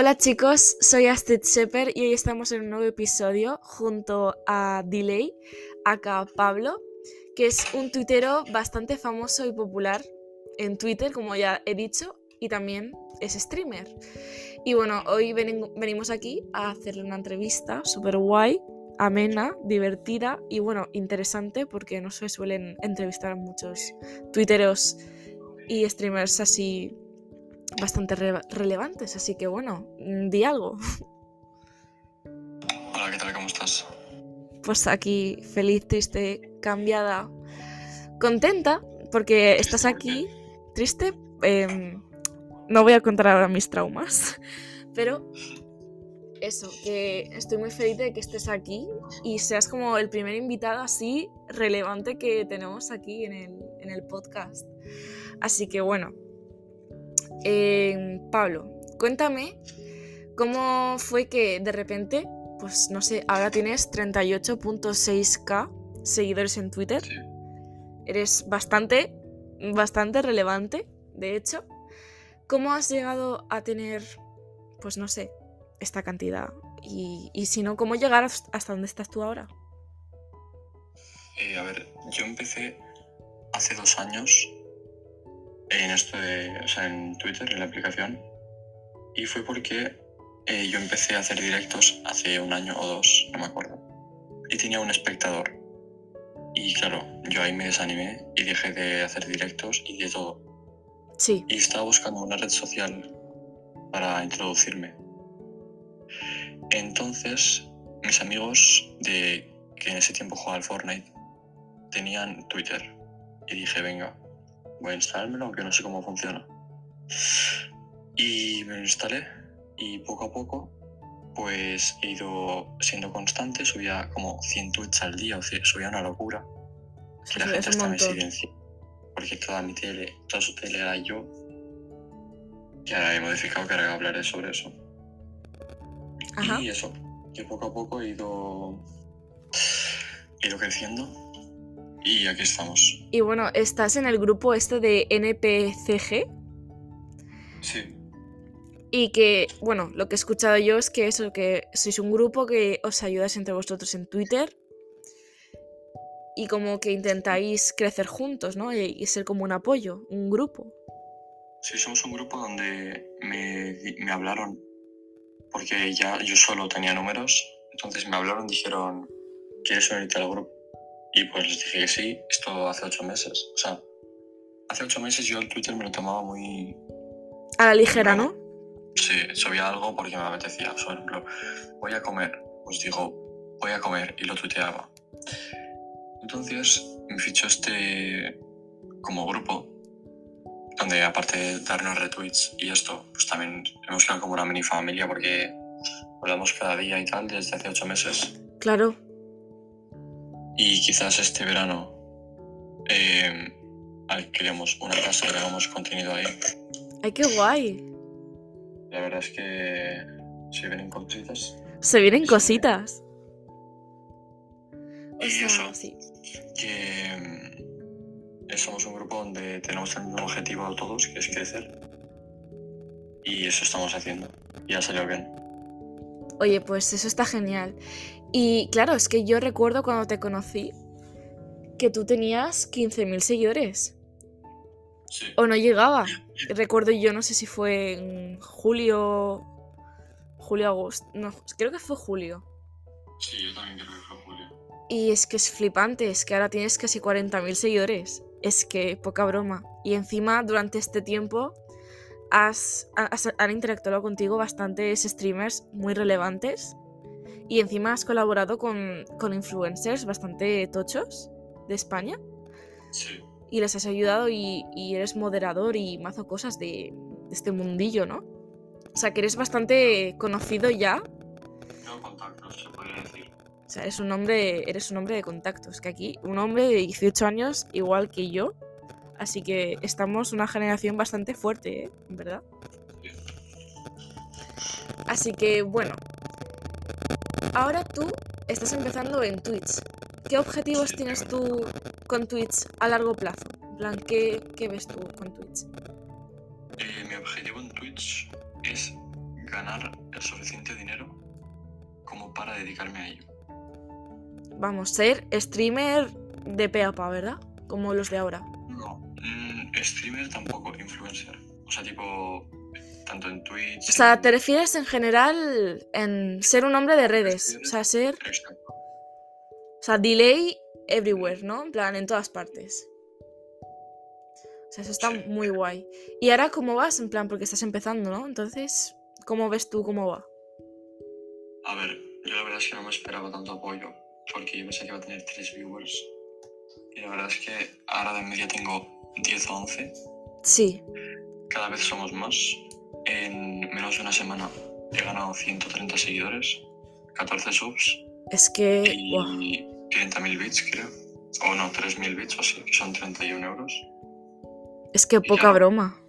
Hola chicos, soy Astrid Shepard y hoy estamos en un nuevo episodio junto a Delay, acá Pablo, que es un tuitero bastante famoso y popular en Twitter, como ya he dicho, y también es streamer. Y bueno, hoy venimos aquí a hacerle una entrevista súper guay, amena, divertida y bueno, interesante porque no se suelen entrevistar muchos tuiteros y streamers así bastante relevantes, así que bueno, mm, di algo. Hola, ¿qué tal? ¿Cómo estás? Pues aquí feliz, triste, cambiada, contenta, porque estás aquí, triste. Em, no voy a contar ahora mis traumas, pero eso, que estoy muy feliz de que estés aquí y seas como el primer invitado así relevante que tenemos aquí en el, en el podcast. Así que bueno, eh, Pablo, cuéntame cómo fue que de repente, pues no sé, ahora tienes 38.6k seguidores en Twitter. Eres bastante, bastante relevante, de hecho. ¿Cómo has llegado a tener, pues no sé, esta cantidad? Y, si no, ¿cómo llegar hasta donde estás tú ahora? Eh, a ver, yo empecé hace dos años en esto de, o sea, en Twitter, en la aplicación. Y fue porque eh, yo empecé a hacer directos hace un año o dos, no me acuerdo. Y tenía un espectador. Y claro, yo ahí me desanimé y dejé de hacer directos y de todo. Sí. Y estaba buscando una red social para introducirme. Entonces, mis amigos de que en ese tiempo jugaba al Fortnite tenían Twitter. Y dije, venga, voy a instalármelo, aunque no sé cómo funciona. Y me lo instalé y poco a poco pues he ido siendo constante, subía como 100 tweets al día, o sea, subía una locura. la gente hasta me silencia. Porque toda mi tele, toda su tele era yo. Y ahora he modificado que ahora hablaré sobre eso. Y eso, que poco a poco he ido, he ido creciendo y aquí estamos. Y bueno, estás en el grupo este de NPCG. Sí. Y que, bueno, lo que he escuchado yo es que eso, que sois un grupo que os ayudáis entre vosotros en Twitter. Y como que intentáis crecer juntos, ¿no? Y, ser como un apoyo, un grupo. Sí, somos un grupo donde me, me hablaron, porque ya yo solo tenía números, entonces me hablaron, dijeron, ¿quieres unirte al grupo? Y pues les dije que sí, esto hace ocho meses. O sea, hace ocho meses yo el Twitter me lo tomaba muy... A la ligera, ¿no? Sí, subía algo porque me apetecía. Por ejemplo, voy a comer, pues digo, voy a comer y lo tuiteaba. Entonces me fichó este como grupo, donde aparte de darnos retweets y esto, pues también hemos quedado como una mini familia porque hablamos cada día y tal desde hace ocho meses. Claro. Y quizás este verano eh, alquilemos una casa y hagamos contenido ahí. ¡Ay, qué guay! La verdad es que se vienen cositas. Se vienen cositas. Y eso, sí. que mm, somos un grupo donde tenemos el mismo objetivo todos, que es crecer. Y eso estamos haciendo. Y ha salido bien. Oye, pues eso está genial. Y claro, es que yo recuerdo cuando te conocí que tú tenías 15.000 seguidores. Sí. O no llegaba. Recuerdo yo, no sé si fue en julio. Julio, agosto. No, creo que fue julio. Sí, yo también creo que fue julio. Y es que es flipante, es que ahora tienes casi 40.000 seguidores. Es que poca broma. Y encima, durante este tiempo, has, han interactuado contigo bastantes streamers muy relevantes y encima has colaborado con, influencers bastante tochos de España. Sí. Y les has ayudado y, eres moderador y mazo cosas de, este mundillo, ¿no? O sea, que eres bastante conocido ya. Tengo contactos, se podría decir. O sea, eres un hombre, eres un hombre de contactos. Que aquí, un hombre de 18 años, igual que yo. Así que estamos una generación bastante fuerte, ¿eh? ¿Verdad? Así que, bueno, Ahora tú estás empezando en Twitch. ¿Qué objetivos tienes tú con Twitch a largo plazo? En plan, ¿qué, ves tú con Twitch? Eh, mi objetivo en Twitch es ganar el suficiente dinero como para dedicarme a ello. Vamos, ser streamer de peapa, ¿verdad? Como los de ahora. No, mm, streamer tampoco, influencer. O sea, tipo, tanto en Twitch. O sea, te refieres en general en ser un hombre de redes. O sea, ser. O sea, delay everywhere, ¿no? En plan, en todas partes. O sea, eso está Sí. muy guay. ¿Y ahora cómo vas? En plan, porque estás empezando, ¿no? Entonces, ¿cómo ves tú cómo va? A ver, yo la verdad es que no me esperaba tanto apoyo, porque yo pensé que iba a tener 3 viewers. Y la verdad es que ahora de media tengo 10 o 11. Sí. Cada vez somos más. En menos de una semana he ganado 130 seguidores, 14 subs Es que. y 30.000 bits, creo. O no, 3.000 bits o así, que son 31 euros. Es que poca ya. broma.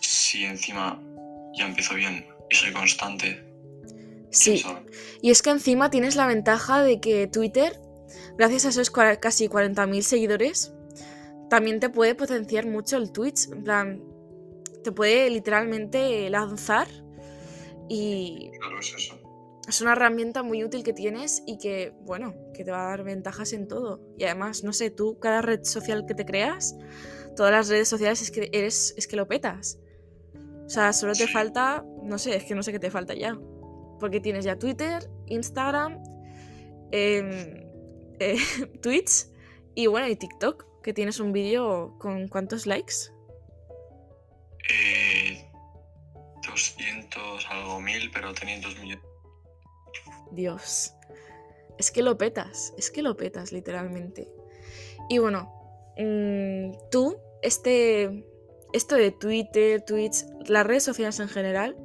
Si encima ya empiezo bien y soy constante, Sí. Y es que encima tienes la ventaja de que Twitter, gracias a esos casi 40.000 seguidores, también te puede potenciar mucho el Twitch. En plan, te puede literalmente lanzar y Claro, es eso. es una herramienta muy útil que tienes y que, bueno, que te va a dar ventajas en todo. Y además, no sé, tú, cada red social que te creas, todas las redes sociales es que eres, es que lo petas. O sea, solo te Sí. falta, no sé, es que no sé qué te falta ya. Porque tienes ya Twitter, Instagram, em, eh, Twitch y bueno, y TikTok, que tienes un vídeo con cuántos likes. Eh, 200 algo mil, pero tenía 2 millones. Dios. Es que lo petas, es que lo petas, literalmente. Y bueno, mm, tú, este, esto de Twitter, Twitch, las redes sociales en general,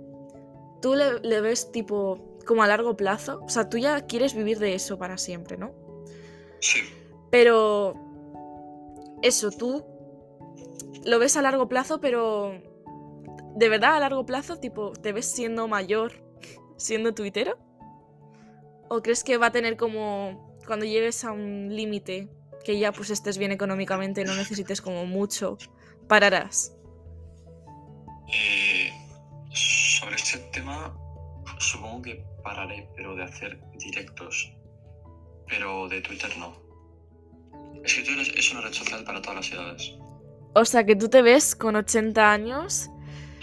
tú le, le ves tipo como a largo plazo. O sea, tú ya quieres vivir de eso para siempre, ¿no? Sí, Pero eso, tú lo ves a largo plazo, pero de verdad a largo plazo, tipo, ¿te ves siendo mayor siendo tuitero? ¿O crees que va a tener como cuando llegues a un límite que ya pues estés bien económicamente, no necesites como mucho, pararás? Eh, sobre este tema, supongo que pararé, pero de hacer directos. Pero de Twitter no. Es que Twitter es una red social para todas las edades. O sea, que tú te ves con 80 años.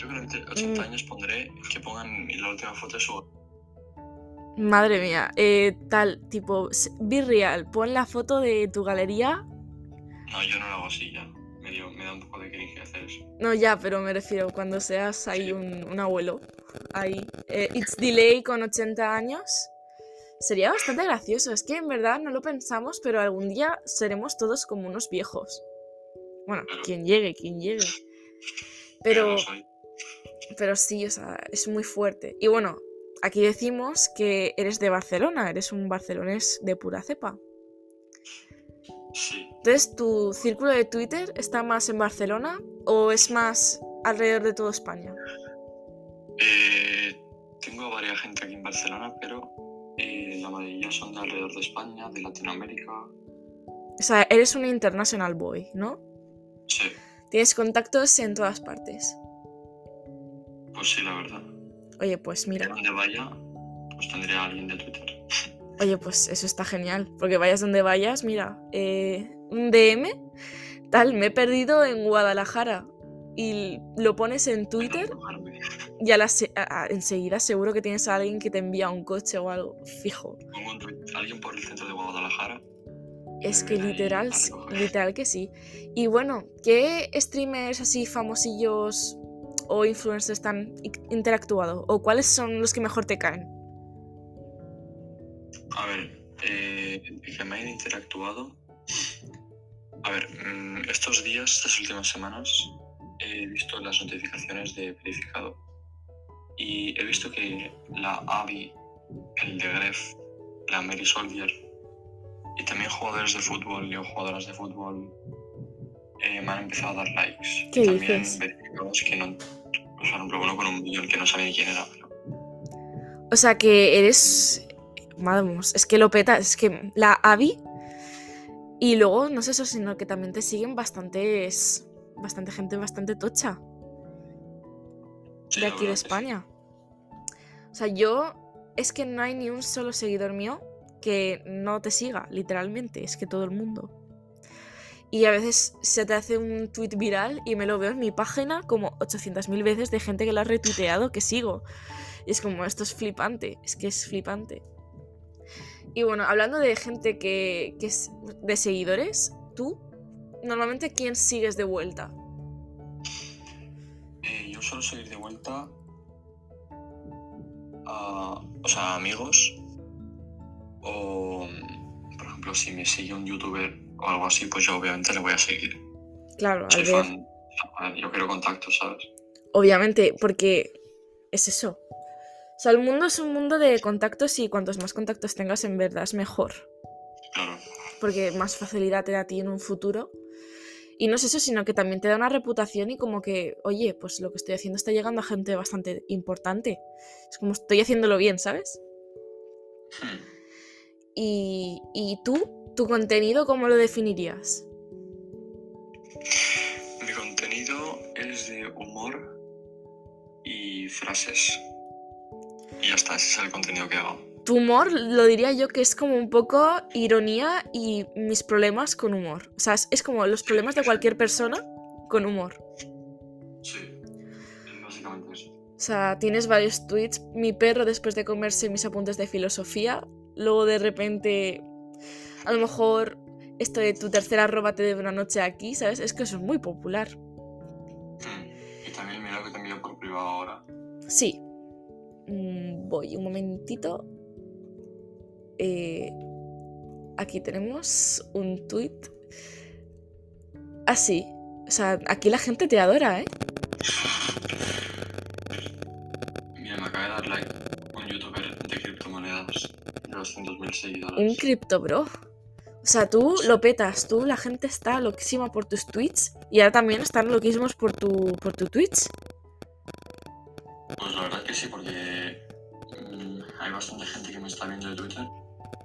Yo creo que entre 80 Mm. años pondré que pongan la última foto de su... Madre mía, eh, tal, tipo, be real, pon la foto de tu galería No, yo no lo hago así ya. Me, dio- me da un poco de cringe hacer eso. No, ya, pero me refiero cuando seas ahí un, un abuelo. Ahí. Eh, It's Delay con 80 años. Sería bastante gracioso. Es que en verdad no lo pensamos, pero algún día seremos todos como unos viejos. Bueno, quien llegue, quien llegue. Pero, no. Pero sí, o sea, es muy fuerte. Y bueno, aquí decimos que eres de Barcelona, eres un barcelonés de pura cepa. Sí. Entonces, ¿tu círculo de Twitter está más en Barcelona o es más alrededor de toda España? Eh, tengo varias gente aquí en Barcelona, pero eh, la mayoría son de alrededor de España, de Latinoamérica. O sea, eres un international boy, ¿no? Sí, Tienes contactos en todas partes. Pues sí, la verdad. Oye, pues mira, donde vaya, pues tendré a alguien de Twitter. oye, pues eso está genial. Porque vayas donde vayas, mira, eh, un DM, tal, me he perdido en Guadalajara. Y lo pones en Twitter y a la se- a- enseguida seguro que tienes a alguien que te envía un coche o algo, fijo. Alguien por el centro de Guadalajara. Es que literal, literal que sí. Y bueno, ¿qué streamers así famosillos o influencers han i- interactuado? ¿O cuáles son los que mejor te caen? A ver, eh, que me hayan interactuado. A ver, mm, estos días, estas últimas semanas, he visto las notificaciones de verificado. Y he visto que la Avi, el de Gref, la Mary Soldier y también jugadores de fútbol y jugadoras de fútbol eh, me han empezado a dar likes. ¿Qué y también dices? verificados que no. O sea, por ejemplo, uno con un millón que no sabía quién era. Pero, O sea que eres. Vamos, es que lo peta, es que la Abby. Y luego, no sé eso, sino que también te siguen bastantes. Bastante gente bastante tocha sí, de aquí de sí. España. O sea, yo es que no hay ni un solo seguidor mío que no te siga, literalmente, es que todo el mundo. Y a veces se te hace un tweet viral y me lo veo en mi página como 800.000 veces de gente que lo ha retuiteado que sigo. Y es como, esto es flipante, es que es flipante. Y bueno, hablando de gente que, que es de seguidores, tú, normalmente, ¿quién sigues de vuelta? Eh, yo suelo seguir de vuelta a, o sea, amigos. O, por ejemplo, si me sigue un youtuber o algo así, pues yo obviamente le voy a seguir. Claro, Soy ver- fan, yo quiero contactos, ¿sabes? Obviamente, porque es eso. O sea, el mundo es un mundo de contactos y cuantos más contactos tengas en verdad es mejor. Claro. Porque más facilidad te da a ti en un futuro. Y no es eso, sino que también te da una reputación y como que, oye, pues lo que estoy haciendo está llegando a gente bastante importante. Es como estoy haciéndolo bien, ¿sabes? Hmm. Y, y tú, tu contenido, ¿cómo lo definirías? Mi contenido es de humor y frases. Y ya está, ese es el contenido que hago. Tu humor lo diría yo que es como un poco ironía y mis problemas con humor. O sea, es, como los problemas de cualquier persona con humor. Sí, es básicamente eso. O sea, tienes varios tweets. Mi perro después de comerse mis apuntes de filosofía. Luego de repente, a lo mejor esto de tu tercera arroba te debe una noche aquí, ¿sabes? Es que eso es muy popular. Hmm. Y también mira que te envío por privado ahora. Sí. Mm, voy, un momentito. Eh, aquí tenemos un tweet. Así. o sea, aquí la gente te adora, ¿eh? Mira, me acaba de dar like un youtuber de criptomonedas de 200.000 seguidores. Un cripto bro. O sea, tú lo petas, tú, la gente está loquísima por tus tweets y ahora también están loquísimos por tu, por tu Twitch. Pues la verdad que sí, porque mm, hay bastante gente que me está viendo de Twitter,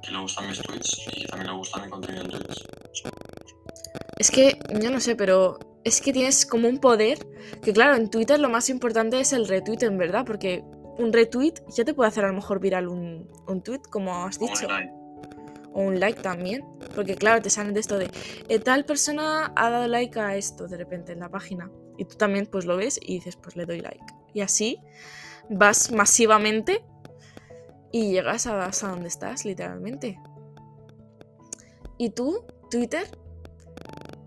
que le gustan mis tweets y también le gusta mi contenido en Twitch. Es que, yo no sé, pero es que tienes como un poder que claro, en Twitter lo más importante es el retweet, en verdad, porque un retweet ya te puede hacer a lo mejor viral un, un tweet, como has dicho. O un like también. Porque claro, te salen de esto de eh, tal persona ha dado like a esto de repente en la página. Y tú también pues lo ves y dices, pues le doy like. Y así vas masivamente y llegas a, hasta donde estás, literalmente. ¿Y tú, Twitter?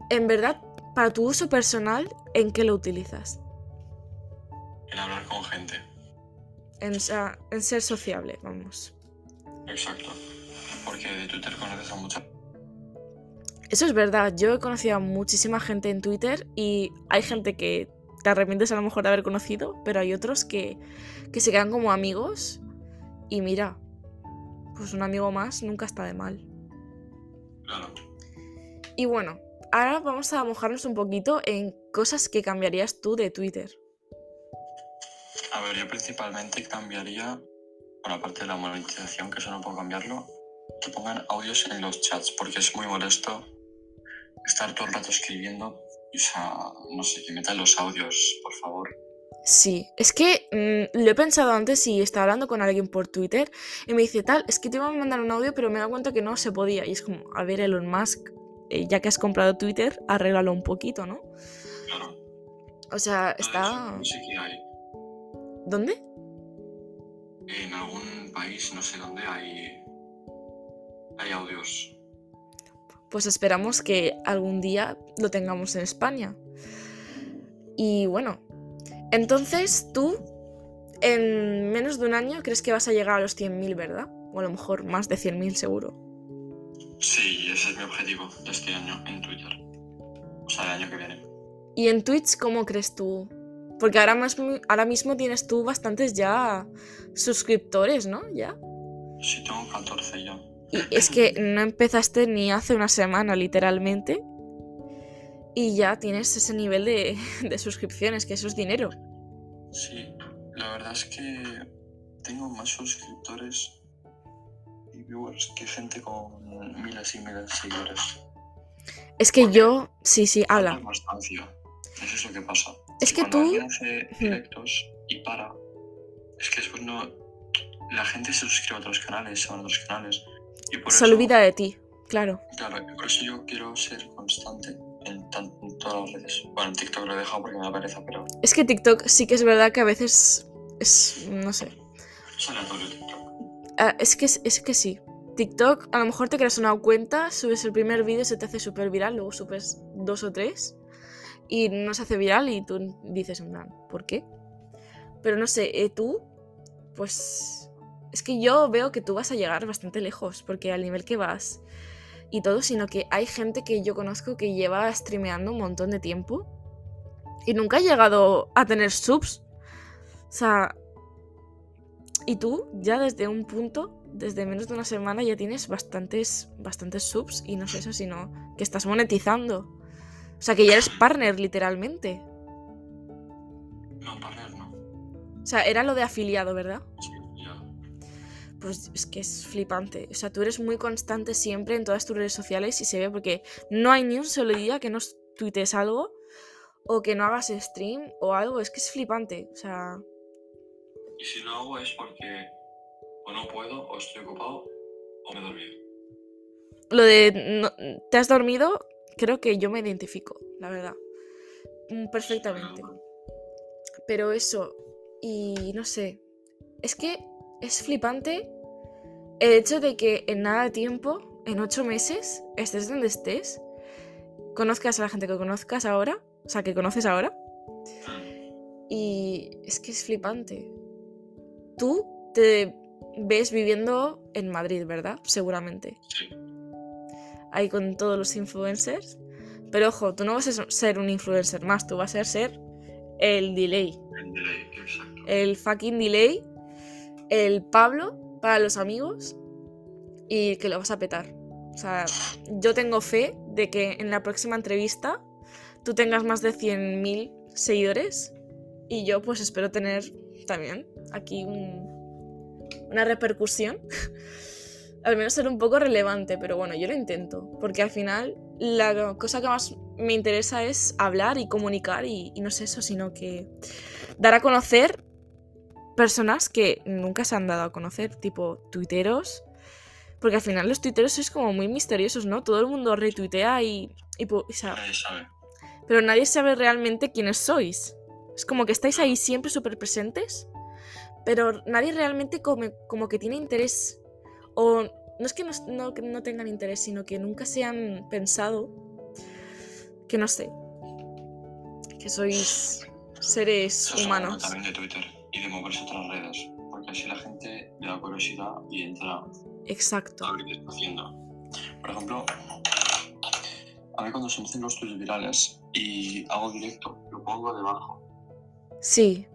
En verdad, para tu uso personal, ¿en qué lo utilizas? El hablar con gente. En, en ser sociable, vamos. Exacto. Porque de Twitter conoces a mucha Eso es verdad, yo he conocido a muchísima gente en Twitter y hay gente que te arrepientes a lo mejor de haber conocido, pero hay otros que, que se quedan como amigos y mira, pues un amigo más nunca está de mal. Claro. Y bueno, ahora vamos a mojarnos un poquito en cosas que cambiarías tú de Twitter. A ver, yo principalmente cambiaría, por la parte de la monetización, que eso no puedo cambiarlo, que pongan audios en los chats, porque es muy molesto estar todo el rato escribiendo. y, O sea, no sé, que metan los audios, por favor. Sí, es que mm, lo he pensado antes y estaba hablando con alguien por Twitter y me dice, tal, es que te iba a mandar un audio, pero me he dado cuenta que no se podía. Y es como, a ver, Elon Musk, eh, ya que has comprado Twitter, arréglalo un poquito, ¿no? Claro. O sea, No, está... eso sí que hay. ¿Dónde? En algún país, no sé dónde, hay, hay audios. Pues esperamos que algún día lo tengamos en España. Y bueno, entonces tú, en menos de un año, crees que vas a llegar a los 100.000, ¿verdad? O a lo mejor más de 100.000 seguro. Sí, ese es mi objetivo de este año en Twitter. O sea, el año que viene. ¿Y en Twitch cómo crees tú? Porque ahora mismo, ahora mismo tienes tú bastantes ya suscriptores, ¿no? Ya. Sí, tengo 14 ya. Y es que no empezaste ni hace una semana, literalmente. Y ya tienes ese nivel de, de suscripciones, que eso es dinero. Sí, la verdad es que tengo más suscriptores y viewers que gente con miles y miles de seguidores. Es que Porque- yo, sí, sí, habla. Constancia. Eso es lo que pasa. Es que Cuando tú- hace directos y para, es que después no, la gente se suscribe a otros canales, a otros canales. Y por se olvida de ti, claro. Claro, por eso yo quiero ser constante en, todas las redes. Bueno, en TikTok lo he dejado porque me da pereza, pero. Es que TikTok sí que es verdad que a veces es. no sé. Es aleatorio TikTok. Ah, es, que, es que sí. TikTok, a lo mejor te creas una cuenta, subes el primer vídeo, se te hace súper viral, luego subes dos o tres y no se hace viral y tú dices, en plan, ¿por qué? Pero no sé, eh, tú, pues es que yo veo que tú vas a llegar bastante lejos, porque al nivel que vas y todo, sino que hay gente que yo conozco que lleva streameando un montón de tiempo y nunca ha llegado a tener subs. O sea, y tú ya desde un punto desde menos de una semana ya tienes bastantes, bastantes subs y no es eso, sino que estás monetizando. O sea, que ya eres partner, literalmente. No, partner no. O sea, era lo de afiliado, ¿verdad? Sí. Pues es que es flipante. O sea, tú eres muy constante siempre en todas tus redes sociales y se ve porque no hay ni un solo día que no tuites algo o que no hagas stream o algo. Es que es flipante. O sea. Y si no hago es porque o no puedo, o estoy ocupado, o me he dormido. Lo de te has dormido, creo que yo me identifico, la verdad. Mm, perfectamente. Pero eso, y no sé, es que es flipante el hecho de que en nada de tiempo, en ocho meses, estés donde estés, conozcas a la gente que conozcas ahora, o sea, que conoces ahora. Y es que es flipante. Tú te ves viviendo en Madrid, ¿verdad? Seguramente. Sí. Ahí con todos los influencers. Pero ojo, tú no vas a ser un influencer más, tú vas a ser el delay. El delay, exacto. El fucking delay. El Pablo para los amigos. Y que lo vas a petar. O sea, yo tengo fe de que en la próxima entrevista tú tengas más de 100.000 seguidores. Y yo pues espero tener también aquí un, una repercusión, al menos ser un poco relevante, pero bueno, yo lo intento, porque al final la cosa que más me interesa es hablar y comunicar y, no es eso, sino que dar a conocer personas que nunca se han dado a conocer, tipo tuiteros, porque al final los tuiteros sois como muy misteriosos, ¿no? Todo el mundo retuitea y... y, Nadie sabe. Pero nadie sabe realmente quiénes sois. Es como que estáis ahí siempre súper presentes pero nadie realmente como, que tiene interés, o no es que no, no, tengan interés, sino que nunca se han pensado que no sé, que sois seres humanos. También de Twitter y de moverse a otras redes, porque así la gente le da curiosidad y entra Exacto. a ver qué está haciendo. Por ejemplo, a mí cuando se me hacen los tweets virales y hago directo, lo pongo debajo. Sí,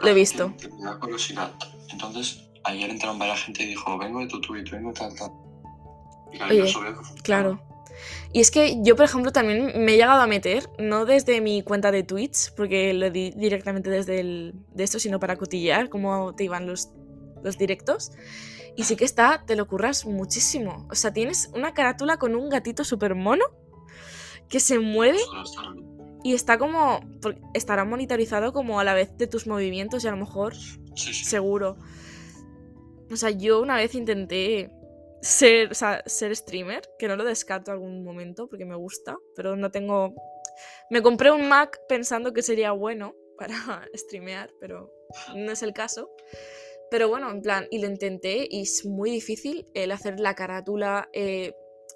lo he visto. Me da curiosidad. Entonces, ayer entraron varias gente y dijo, vengo de tu tweet, vengo de tal, tal. Y Oye, claro. Y es que yo, por ejemplo, también me he llegado a meter, no desde mi cuenta de Twitch, porque lo di directamente desde el, de esto, sino para cotillear cómo te iban los, los directos. Y sí que está, te lo curras muchísimo. O sea, tienes una carátula con un gatito súper mono que se mueve y está como. Estará monitorizado como a la vez de tus movimientos y a lo mejor. Seguro. O sea, yo una vez intenté ser, streamer, que no lo descarto algún momento porque me gusta, pero no tengo. Me compré un Mac pensando que sería bueno para streamear, pero no es el caso. Pero bueno, en plan, y lo intenté y es muy difícil el hacer la carátula, eh,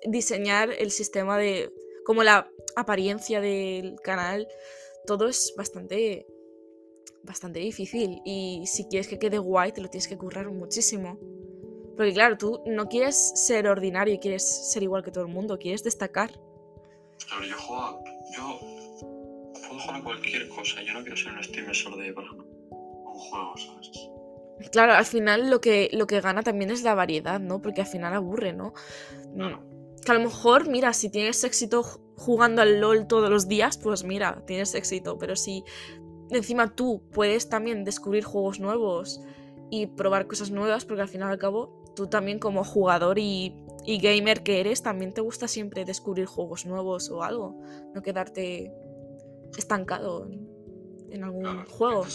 diseñar el sistema de como la apariencia del canal, todo es bastante bastante difícil y si quieres que quede guay te lo tienes que currar muchísimo. Porque claro, tú no quieres ser ordinario, quieres ser igual que todo el mundo, quieres destacar. Claro, yo juego, yo puedo jugar a cualquier cosa, yo no quiero ser un streamer de, ejemplo, un juego, ¿sabes? Claro, al final lo que, lo que gana también es la variedad, ¿no? Porque al final aburre, ¿no? Que a lo mejor, mira, si tienes éxito jugando al LOL todos los días, pues mira, tienes éxito. Pero si encima tú puedes también descubrir juegos nuevos y probar cosas nuevas, porque al final y al cabo, tú también como jugador y, gamer que eres, también te gusta siempre descubrir juegos nuevos o algo. No quedarte estancado en, algún juego.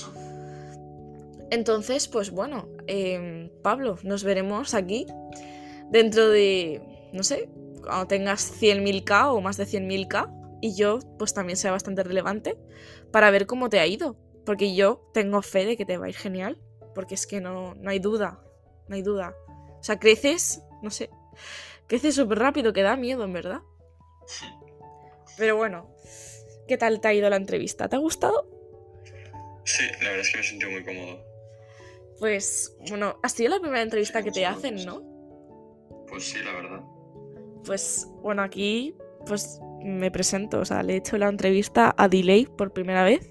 Entonces, pues bueno, em, Pablo, nos veremos aquí dentro de, no sé, cuando tengas 100.000k o más de 100.000k y yo pues también sea bastante relevante para ver cómo te ha ido. Porque yo tengo fe de que te va a ir genial. Porque es que no, no hay duda. No hay duda. O sea, creces, no sé. Creces súper rápido, que da miedo, en verdad. Pero bueno, ¿qué tal te ha ido la entrevista? ¿Te ha gustado? Sí, la verdad es que me he sentido muy cómodo. Pues, bueno, ha sido la primera entrevista que te hacen, ¿no? Pues sí, la verdad. Pues, bueno, aquí, pues me presento, o sea, le he hecho la entrevista a Delay por primera vez.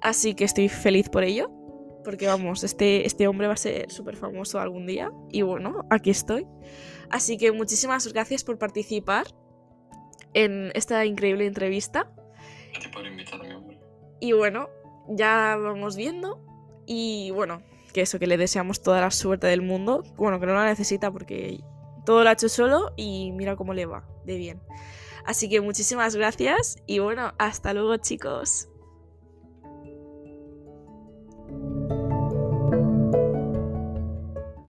Así que estoy feliz por ello. Porque vamos, este, este hombre va a ser súper famoso algún día. Y bueno, aquí estoy. Así que muchísimas gracias por participar en esta increíble entrevista. por invitarme, hombre. Y bueno, ya vamos viendo. Y bueno, que eso, que le deseamos toda la suerte del mundo. Bueno, que no la necesita porque todo lo ha hecho solo y mira cómo le va, de bien. Así que muchísimas gracias y bueno, hasta luego chicos.